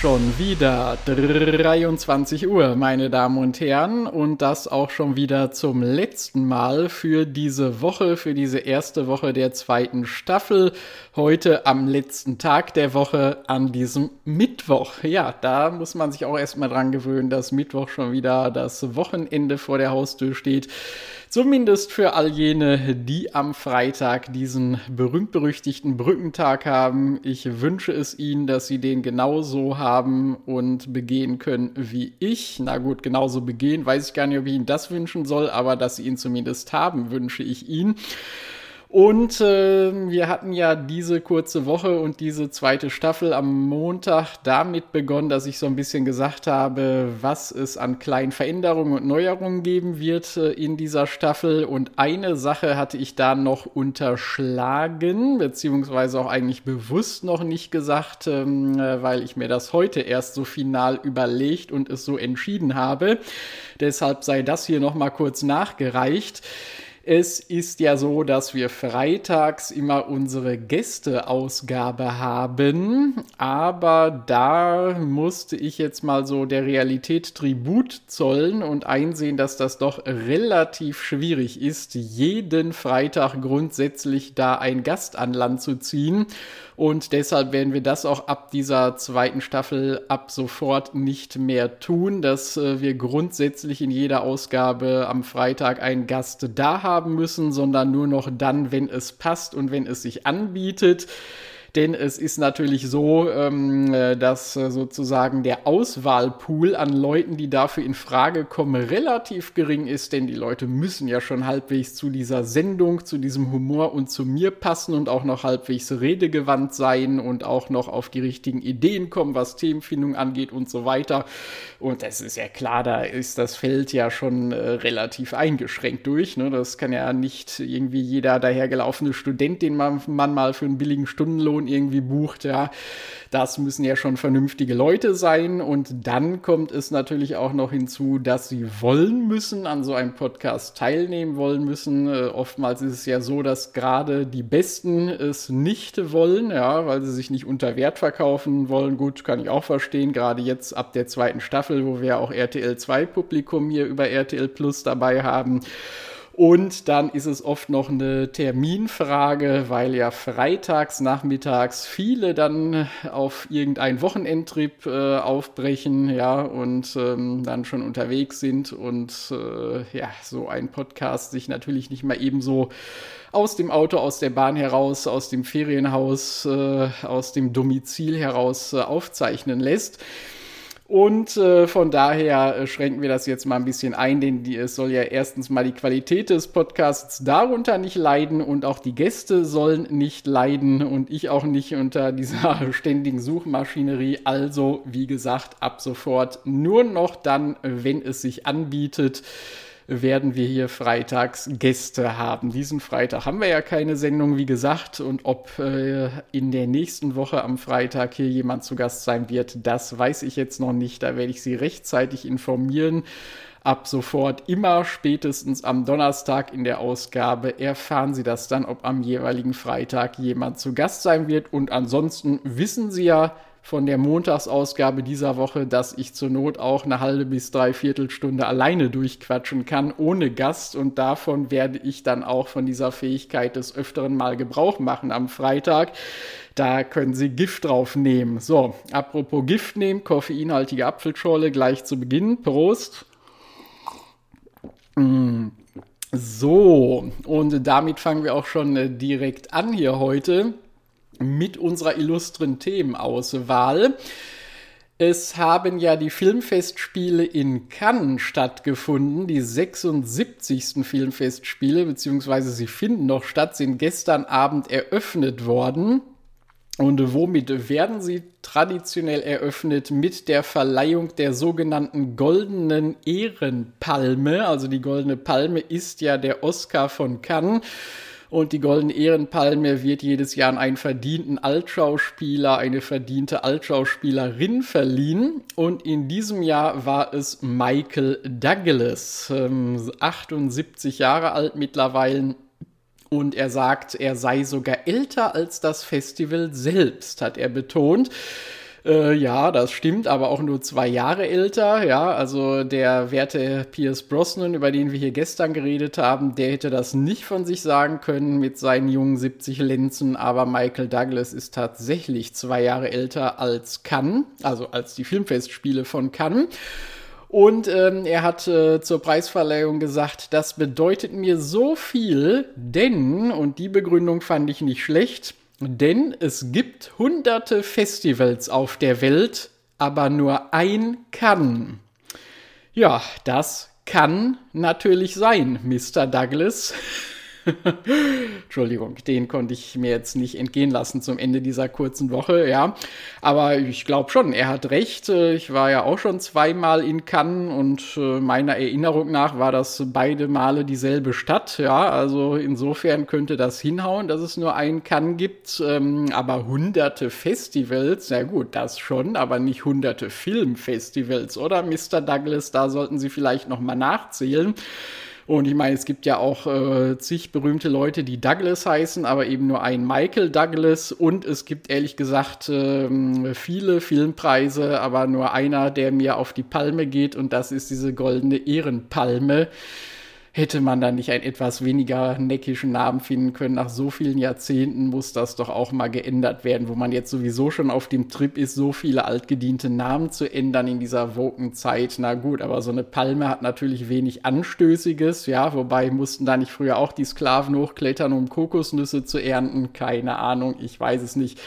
Schon wieder 23 Uhr, meine Damen und Herren, und das auch schon wieder zum letzten Mal für diese Woche, für diese erste Woche der zweiten Staffel. Heute am letzten Tag der Woche an diesem Mittwoch. Ja, da muss man sich auch erstmal dran gewöhnen, dass Mittwoch schon wieder das Wochenende vor der Haustür steht. Zumindest für all jene, die am Freitag diesen berühmt-berüchtigten Brückentag haben. Ich wünsche es ihnen, dass sie den genauso haben und begehen können wie ich. Na gut, genauso begehen, weiß ich gar nicht, ob ich ihnen das wünschen soll, aber dass sie ihn zumindest haben, wünsche ich ihnen. Und äh, wir hatten ja diese kurze Woche und diese zweite Staffel am Montag damit begonnen, dass ich so ein bisschen gesagt habe, was es an kleinen Veränderungen und Neuerungen geben wird äh, in dieser Staffel. Und eine Sache hatte ich da noch unterschlagen, beziehungsweise auch eigentlich bewusst noch nicht gesagt, ähm, äh, weil ich mir das heute erst so final überlegt und es so entschieden habe. Deshalb sei das hier nochmal kurz nachgereicht. Es ist ja so, dass wir freitags immer unsere Gästeausgabe haben, aber da musste ich jetzt mal so der Realität Tribut zollen und einsehen, dass das doch relativ schwierig ist, jeden Freitag grundsätzlich da ein Gast an Land zu ziehen. Und deshalb werden wir das auch ab dieser zweiten Staffel ab sofort nicht mehr tun, dass äh, wir grundsätzlich in jeder Ausgabe am Freitag einen Gast da haben müssen, sondern nur noch dann, wenn es passt und wenn es sich anbietet. Denn es ist natürlich so, ähm, äh, dass äh, sozusagen der Auswahlpool an Leuten, die dafür in Frage kommen, relativ gering ist, denn die Leute müssen ja schon halbwegs zu dieser Sendung, zu diesem Humor und zu mir passen und auch noch halbwegs redegewandt sein und auch noch auf die richtigen Ideen kommen, was Themenfindung angeht und so weiter. Und es ist ja klar, da ist das Feld ja schon äh, relativ eingeschränkt durch. Ne? Das kann ja nicht irgendwie jeder dahergelaufene Student, den man, man mal für einen billigen Stundenlohn Person irgendwie bucht, ja, das müssen ja schon vernünftige Leute sein. Und dann kommt es natürlich auch noch hinzu, dass sie wollen müssen, an so einem Podcast teilnehmen wollen müssen. Äh, oftmals ist es ja so, dass gerade die Besten es nicht wollen, ja, weil sie sich nicht unter Wert verkaufen wollen. Gut, kann ich auch verstehen. Gerade jetzt ab der zweiten Staffel, wo wir auch RTL 2 Publikum hier über RTL Plus dabei haben. Und dann ist es oft noch eine Terminfrage, weil ja freitags nachmittags viele dann auf irgendeinen Wochenendtrip äh, aufbrechen, ja, und ähm, dann schon unterwegs sind und äh, ja, so ein Podcast sich natürlich nicht mal ebenso aus dem Auto, aus der Bahn heraus, aus dem Ferienhaus, äh, aus dem Domizil heraus äh, aufzeichnen lässt. Und äh, von daher äh, schränken wir das jetzt mal ein bisschen ein, denn die, es soll ja erstens mal die Qualität des Podcasts darunter nicht leiden und auch die Gäste sollen nicht leiden und ich auch nicht unter dieser ständigen Suchmaschinerie. Also, wie gesagt, ab sofort nur noch dann, wenn es sich anbietet werden wir hier freitags Gäste haben. Diesen Freitag haben wir ja keine Sendung, wie gesagt. Und ob äh, in der nächsten Woche am Freitag hier jemand zu Gast sein wird, das weiß ich jetzt noch nicht. Da werde ich Sie rechtzeitig informieren. Ab sofort immer spätestens am Donnerstag in der Ausgabe erfahren Sie das dann, ob am jeweiligen Freitag jemand zu Gast sein wird. Und ansonsten wissen Sie ja, von der Montagsausgabe dieser Woche, dass ich zur Not auch eine halbe bis dreiviertel Stunde alleine durchquatschen kann, ohne Gast. Und davon werde ich dann auch von dieser Fähigkeit des Öfteren mal Gebrauch machen am Freitag. Da können Sie Gift drauf nehmen. So, apropos Gift nehmen, koffeinhaltige Apfelschorle gleich zu Beginn. Prost. Mm. So, und damit fangen wir auch schon äh, direkt an hier heute mit unserer illustren Themenauswahl. Es haben ja die Filmfestspiele in Cannes stattgefunden, die 76. Filmfestspiele, beziehungsweise sie finden noch statt, sind gestern Abend eröffnet worden. Und womit werden sie traditionell eröffnet? Mit der Verleihung der sogenannten Goldenen Ehrenpalme. Also die Goldene Palme ist ja der Oscar von Cannes. Und die Goldene Ehrenpalme wird jedes Jahr an einen verdienten Altschauspieler, eine verdiente Altschauspielerin verliehen. Und in diesem Jahr war es Michael Douglas, 78 ähm, Jahre alt mittlerweile und er sagt, er sei sogar älter als das Festival selbst, hat er betont. Äh, ja, das stimmt, aber auch nur zwei Jahre älter. Ja, also der werte Pierce Brosnan, über den wir hier gestern geredet haben, der hätte das nicht von sich sagen können mit seinen jungen 70 Lenzen. Aber Michael Douglas ist tatsächlich zwei Jahre älter als Cannes, also als die Filmfestspiele von Cannes. Und ähm, er hat äh, zur Preisverleihung gesagt, das bedeutet mir so viel, denn, und die Begründung fand ich nicht schlecht, denn es gibt hunderte Festivals auf der Welt, aber nur ein kann. Ja, das kann natürlich sein, Mr. Douglas. Entschuldigung, den konnte ich mir jetzt nicht entgehen lassen zum Ende dieser kurzen Woche, ja. Aber ich glaube schon, er hat recht. Ich war ja auch schon zweimal in Cannes und äh, meiner Erinnerung nach war das beide Male dieselbe Stadt, ja. Also insofern könnte das hinhauen, dass es nur einen Cannes gibt. Ähm, aber hunderte Festivals, ja gut, das schon, aber nicht hunderte Filmfestivals, oder, Mr. Douglas? Da sollten Sie vielleicht noch mal nachzählen. Und ich meine, es gibt ja auch äh, zig berühmte Leute, die Douglas heißen, aber eben nur ein Michael Douglas. Und es gibt ehrlich gesagt äh, viele Filmpreise, aber nur einer, der mir auf die Palme geht. Und das ist diese goldene Ehrenpalme hätte man da nicht einen etwas weniger neckischen Namen finden können? Nach so vielen Jahrzehnten muss das doch auch mal geändert werden, wo man jetzt sowieso schon auf dem Trip ist, so viele altgediente Namen zu ändern in dieser Wokenzeit. Na gut, aber so eine Palme hat natürlich wenig Anstößiges, ja, wobei mussten da nicht früher auch die Sklaven hochklettern, um Kokosnüsse zu ernten? Keine Ahnung, ich weiß es nicht.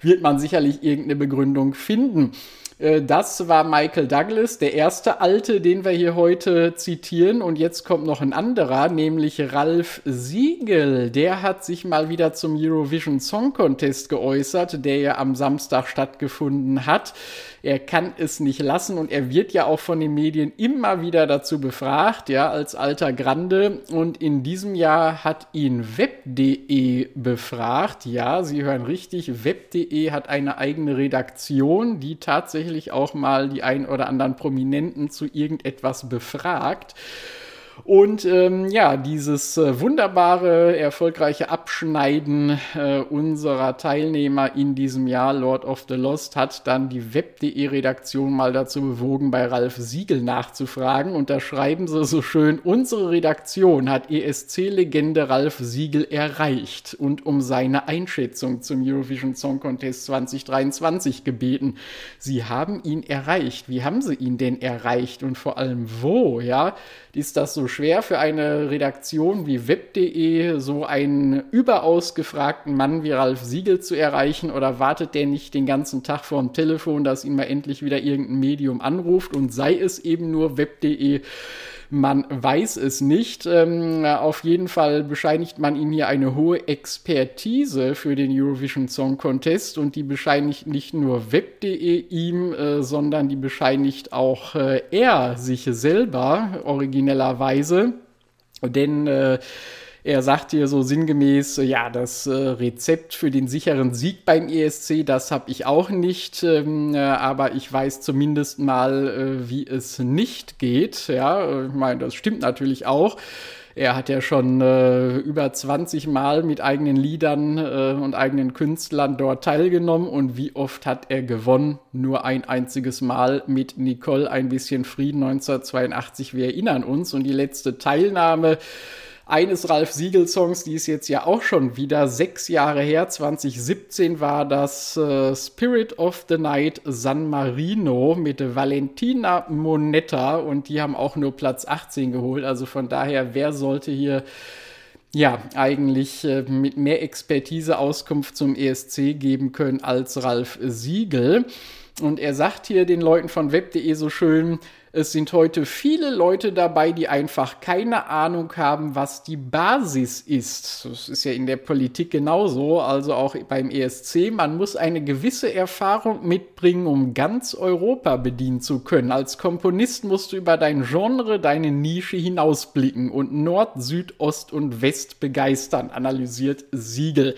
Wird man sicherlich irgendeine Begründung finden. Äh, das war Michael Douglas, der erste Alte, den wir hier heute zitieren. Und jetzt kommt noch ein anderer, nämlich Ralf Siegel. Der hat sich mal wieder zum Eurovision Song Contest geäußert, der ja am Samstag stattgefunden hat. Er kann es nicht lassen und er wird ja auch von den Medien immer wieder dazu befragt, ja, als alter Grande. Und in diesem Jahr hat ihn web.de befragt. Ja, Sie hören richtig, web.de hat eine eigene Redaktion, die tatsächlich auch mal die ein oder anderen Prominenten zu irgendetwas befragt. Und ähm, ja, dieses äh, wunderbare, erfolgreiche Abschneiden äh, unserer Teilnehmer in diesem Jahr, Lord of the Lost, hat dann die Web.de-Redaktion mal dazu bewogen, bei Ralf Siegel nachzufragen. Und da schreiben sie so schön, unsere Redaktion hat ESC-Legende Ralf Siegel erreicht und um seine Einschätzung zum Eurovision Song Contest 2023 gebeten. Sie haben ihn erreicht. Wie haben sie ihn denn erreicht und vor allem wo? Ja, ist das so schwer für eine Redaktion wie web.de, so einen überaus gefragten Mann wie Ralf Siegel zu erreichen? Oder wartet der nicht den ganzen Tag vor dem Telefon, dass ihn mal endlich wieder irgendein Medium anruft und sei es eben nur web.de? Man weiß es nicht. Ähm, auf jeden Fall bescheinigt man ihm hier eine hohe Expertise für den Eurovision Song Contest und die bescheinigt nicht nur web.de ihm, äh, sondern die bescheinigt auch äh, er sich selber originellerweise. Denn äh, er sagt hier so sinngemäß, ja, das äh, Rezept für den sicheren Sieg beim ESC, das habe ich auch nicht, ähm, äh, aber ich weiß zumindest mal, äh, wie es nicht geht. Ja, ich meine, das stimmt natürlich auch. Er hat ja schon äh, über 20 Mal mit eigenen Liedern äh, und eigenen Künstlern dort teilgenommen. Und wie oft hat er gewonnen? Nur ein einziges Mal mit Nicole ein bisschen Frieden 1982. Wir erinnern uns. Und die letzte Teilnahme eines Ralf Siegel-Songs, die ist jetzt ja auch schon wieder sechs Jahre her. 2017 war das äh, Spirit of the Night San Marino mit Valentina Monetta und die haben auch nur Platz 18 geholt. Also von daher, wer sollte hier ja, eigentlich äh, mit mehr Expertise Auskunft zum ESC geben können als Ralf Siegel. Und er sagt hier den Leuten von web.de so schön, Es sind heute viele Leute dabei, die einfach keine Ahnung haben, was die Basis ist. Das ist ja in der Politik genauso, also auch beim ESC. Man muss eine gewisse Erfahrung mitbringen, um ganz Europa bedienen zu können. Als Komponist musst du über dein Genre, deine Nische hinausblicken und Nord, Süd, Ost und West begeistern, analysiert Siegel.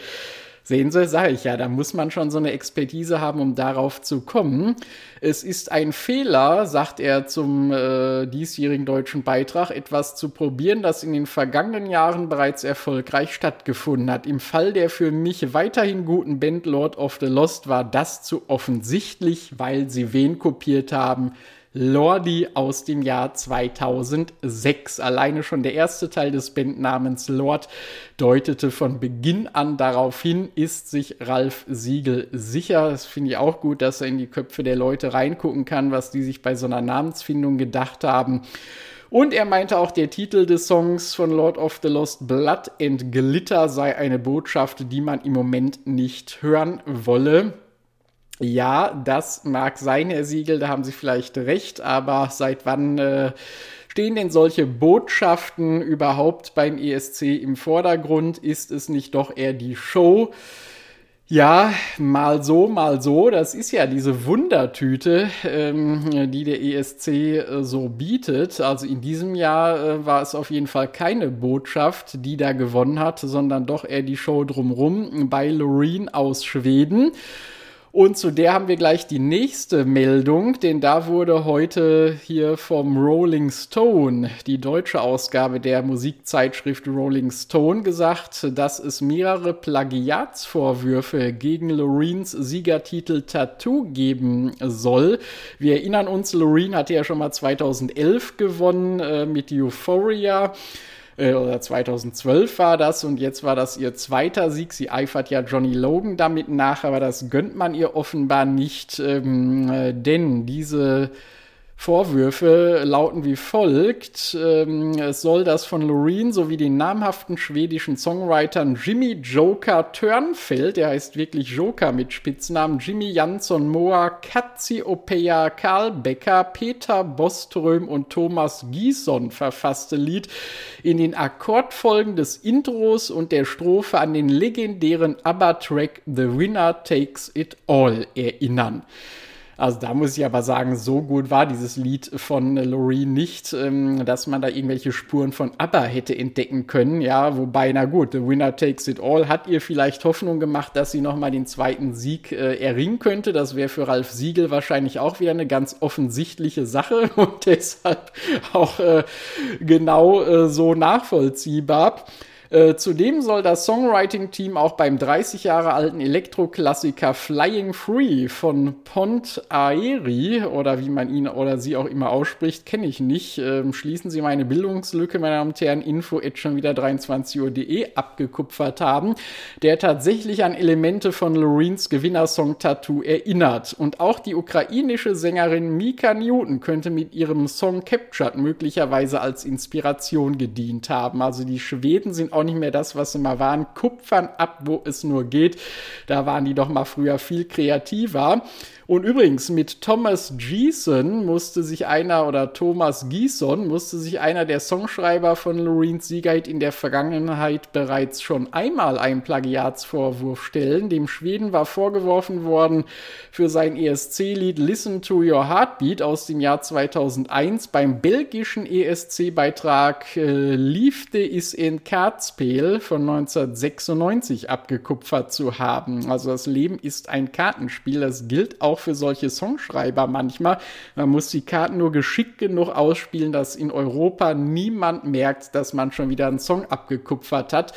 Sehen Sie, sage ich ja, da muss man schon so eine Expertise haben, um darauf zu kommen. Es ist ein Fehler, sagt er zum äh, diesjährigen deutschen Beitrag, etwas zu probieren, das in den vergangenen Jahren bereits erfolgreich stattgefunden hat. Im Fall der für mich weiterhin guten Band Lord of the Lost war das zu offensichtlich, weil sie wen kopiert haben? Lordi aus dem Jahr 2006. Alleine schon der erste Teil des Bandnamens Lord deutete von Beginn an darauf hin, ist sich Ralf Siegel sicher. Das finde ich auch gut, dass er in die Köpfe der Leute reingucken kann, was die sich bei so einer Namensfindung gedacht haben. Und er meinte auch, der Titel des Songs von Lord of the Lost Blood and Glitter sei eine Botschaft, die man im Moment nicht hören wolle. Ja, das mag sein, Herr Siegel, da haben Sie vielleicht recht, aber seit wann äh, stehen denn solche Botschaften überhaupt beim ESC im Vordergrund? Ist es nicht doch eher die Show? Ja, mal so, mal so. Das ist ja diese Wundertüte, ähm, die der ESC äh, so bietet. Also in diesem Jahr äh, war es auf jeden Fall keine Botschaft, die da gewonnen hat, sondern doch eher die Show drumrum bei Loreen aus Schweden. Und zu der haben wir gleich die nächste Meldung, denn da wurde heute hier vom Rolling Stone, die deutsche Ausgabe der Musikzeitschrift Rolling Stone, gesagt, dass es mehrere Plagiatsvorwürfe gegen Loreens Siegertitel Tattoo geben soll. Wir erinnern uns, Loreen hatte ja schon mal 2011 gewonnen äh, mit Euphoria äh, oder 2012 war das und jetzt war das ihr zweiter Sieg. Sie eifert ja Johnny Logan damit nach, aber das gönnt man ihr offenbar nicht, ähm, äh, denn diese Vorwürfe lauten wie folgt. Ähm, es soll das von Loreen sowie den namhaften schwedischen Songwritern Jimmy Joker Törnfeld, der heißt wirklich Joker mit Spitznamen, Jimmy Jansson Moa, Katzi Opea, Karl Becker, Peter Boström und Thomas Gieson verfasste Lied in den Akkordfolgen des Intros und der Strophe an den legendären ABBA-Track The Winner Takes It All erinnern. Also da muss ich aber sagen, so gut war dieses Lied von Loreen nicht, ähm, dass man da irgendwelche Spuren von ABBA hätte entdecken können. Ja, wobei, na gut, The Winner Takes It All hat ihr vielleicht Hoffnung gemacht, dass sie nochmal den zweiten Sieg äh, erringen könnte. Das wäre für Ralf Siegel wahrscheinlich auch wieder eine ganz offensichtliche Sache und deshalb auch äh, genau äh, so nachvollziehbar. Äh, zudem soll das Songwriting-Team auch beim 30 Jahre alten Elektroklassiker Flying Free von Pont Aeri oder wie man ihn oder sie auch immer ausspricht, kenne ich nicht. Ähm, schließen Sie meine Bildungslücke, meine Damen und Herren, info at schon wieder 23.de abgekupfert haben, der tatsächlich an Elemente von Loreens Gewinnersong Tattoo erinnert. Und auch die ukrainische Sängerin Mika Newton könnte mit ihrem Song Captured möglicherweise als Inspiration gedient haben. Also die Schweden sind auch nicht mehr das, was sie mal waren. Kupfern ab, wo es nur geht. Da waren die doch mal früher viel kreativer. Und übrigens, mit Thomas Gieson musste sich einer, oder Thomas Gieson, musste sich einer der Songschreiber von Loreens Siegerhit in der Vergangenheit bereits schon einmal einen Plagiatsvorwurf stellen. Dem Schweden war vorgeworfen worden, für sein ESC-Lied Listen to Your Heartbeat aus dem Jahr 2001 beim belgischen ESC-Beitrag äh, Liefde is in Kaartspel von 1996 abgekupfert zu haben. Also das Leben ist ein Kartenspiel, das gilt auch für solche Songschreiber manchmal. Man muss die Karten nur geschickt genug ausspielen, dass in Europa niemand merkt, dass man schon wieder einen Song abgekupfert hat.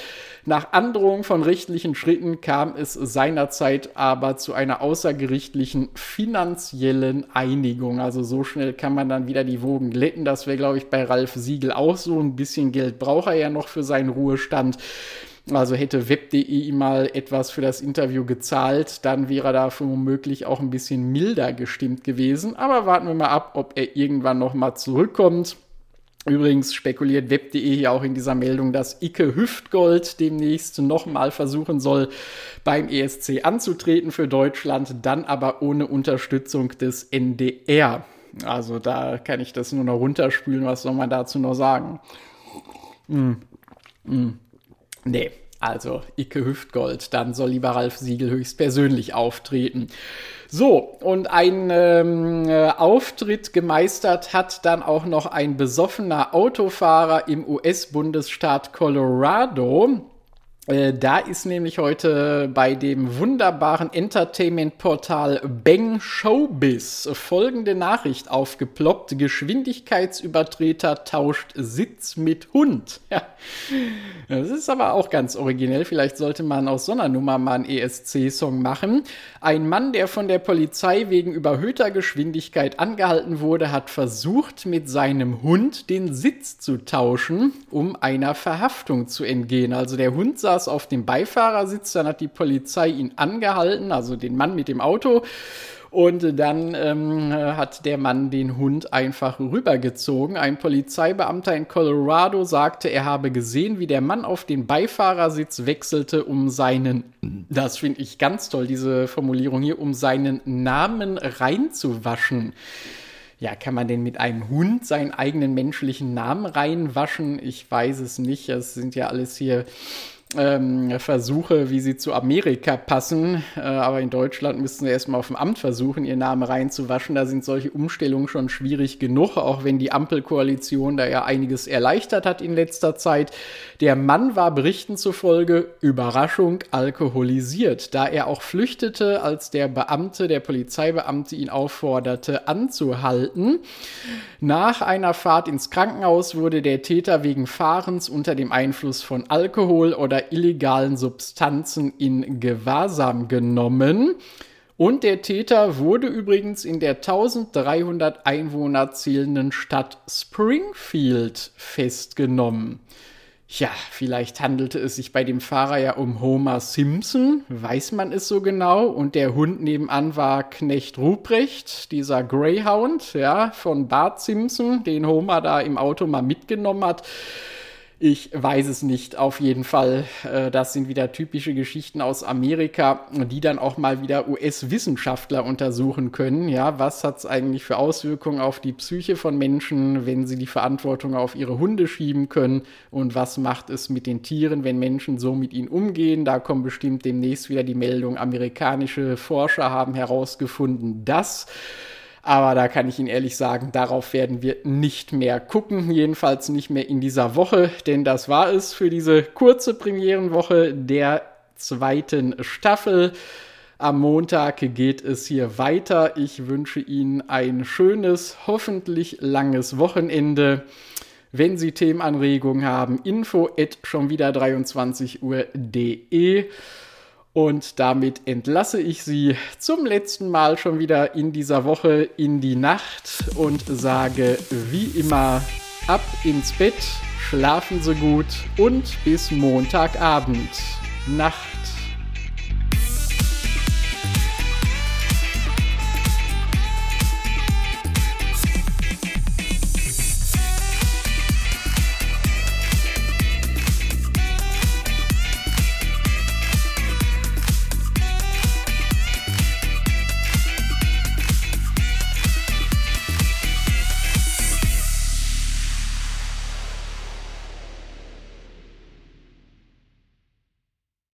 Nach Androhung von rechtlichen Schritten kam es seinerzeit aber zu einer außergerichtlichen finanziellen Einigung. Also so schnell kann man dann wieder die Wogen glätten. Das wäre, glaube ich, bei Ralf Siegel auch so. Ein bisschen Geld braucht er ja noch für seinen Ruhestand. Also hätte web.de ihm mal etwas für das Interview gezahlt, dann wäre er dafür womöglich auch ein bisschen milder gestimmt gewesen. Aber warten wir mal ab, ob er irgendwann noch mal zurückkommt. Übrigens spekuliert web.de hier auch in dieser Meldung, dass Icke Hüftgold demnächst nochmal versuchen soll, beim ESC anzutreten für Deutschland, dann aber ohne Unterstützung des NDR. Also da kann ich das nur noch runterspülen. Was soll man dazu noch sagen? Mm. Mm. Nee, also Icke Hüftgold. Dann soll lieber Ralf Siegel höchstpersönlich auftreten. So, und ein ähm, äh, Auftritt gemeistert hat dann auch noch ein besoffener Autofahrer im US-Bundesstaat Colorado. Äh, da ist nämlich heute bei dem wunderbaren Entertainment-Portal Bang Showbiz folgende Nachricht aufgeploppt. Geschwindigkeitsübertreter tauscht Sitz mit Hund. Ja. Das ist aber auch ganz originell. Vielleicht sollte man aus so einer Nummer mal einen ESC-Song machen. Ein Mann, der von der Polizei wegen überhöhter Geschwindigkeit angehalten wurde, hat versucht, mit seinem Hund den Sitz zu tauschen, um einer Verhaftung zu entgehen. Also der Hund saß saß auf dem Beifahrersitz, dann hat die Polizei ihn angehalten, also den Mann mit dem Auto. Und dann ähm, hat der Mann den Hund einfach rübergezogen. Ein Polizeibeamter in Colorado sagte, er habe gesehen, wie der Mann auf den Beifahrersitz wechselte, um seinen, das finde ich ganz toll, diese Formulierung hier, um seinen Namen reinzuwaschen. Ja, kann man denn mit einem Hund seinen eigenen menschlichen Namen reinwaschen? Ich weiß es nicht. Es sind ja alles hier ähm, Versuche, wie sie zu Amerika passen. Äh, aber in Deutschland müssten sie erstmal auf dem Amt versuchen, ihren Namen reinzuwaschen. Da sind solche Umstellungen schon schwierig genug, auch wenn die Ampelkoalition da ja einiges erleichtert hat in letzter Zeit. Der Mann war Berichten zufolge Überraschung alkoholisiert, da er auch flüchtete, als der Beamte, der Polizeibeamte ihn aufforderte, anzuhalten. Nach einer Fahrt ins Krankenhaus wurde der Täter wegen Fahrens unter dem Einfluss von Alkohol oder oder illegalen Substanzen in Gewahrsam genommen. Und der Täter wurde übrigens in der 1300 Einwohner zählenden Stadt Springfield festgenommen. Ja, vielleicht handelte es sich bei dem Fahrer ja um Homer Simpson, weiß man es so genau. Und der Hund nebenan war Knecht Ruprecht, dieser Greyhound, ja, von Bart Simpson, den Homer da im Auto mal mitgenommen hat. Ich weiß es nicht. Auf jeden Fall, äh, das sind wieder typische Geschichten aus Amerika, die dann auch mal wieder US-Wissenschaftler untersuchen können. Ja, was hat es eigentlich für Auswirkungen auf die Psyche von Menschen, wenn sie die Verantwortung auf ihre Hunde schieben können? Und was macht es mit den Tieren, wenn Menschen so mit ihnen umgehen? Da kommen bestimmt demnächst wieder die Meldung, amerikanische Forscher haben herausgefunden, dass aber da kann ich Ihnen ehrlich sagen, darauf werden wir nicht mehr gucken. Jedenfalls nicht mehr in dieser Woche, denn das war es für diese kurze Premierenwoche der zweiten Staffel. Am Montag geht es hier weiter. Ich wünsche Ihnen ein schönes, hoffentlich langes Wochenende. Wenn Sie Themenanregungen haben, info at schon wieder 23 Uhr.de. Und damit entlasse ich Sie zum letzten Mal schon wieder in dieser Woche in die Nacht und sage wie immer ab ins Bett, schlafen Sie gut und bis Montagabend. Nacht.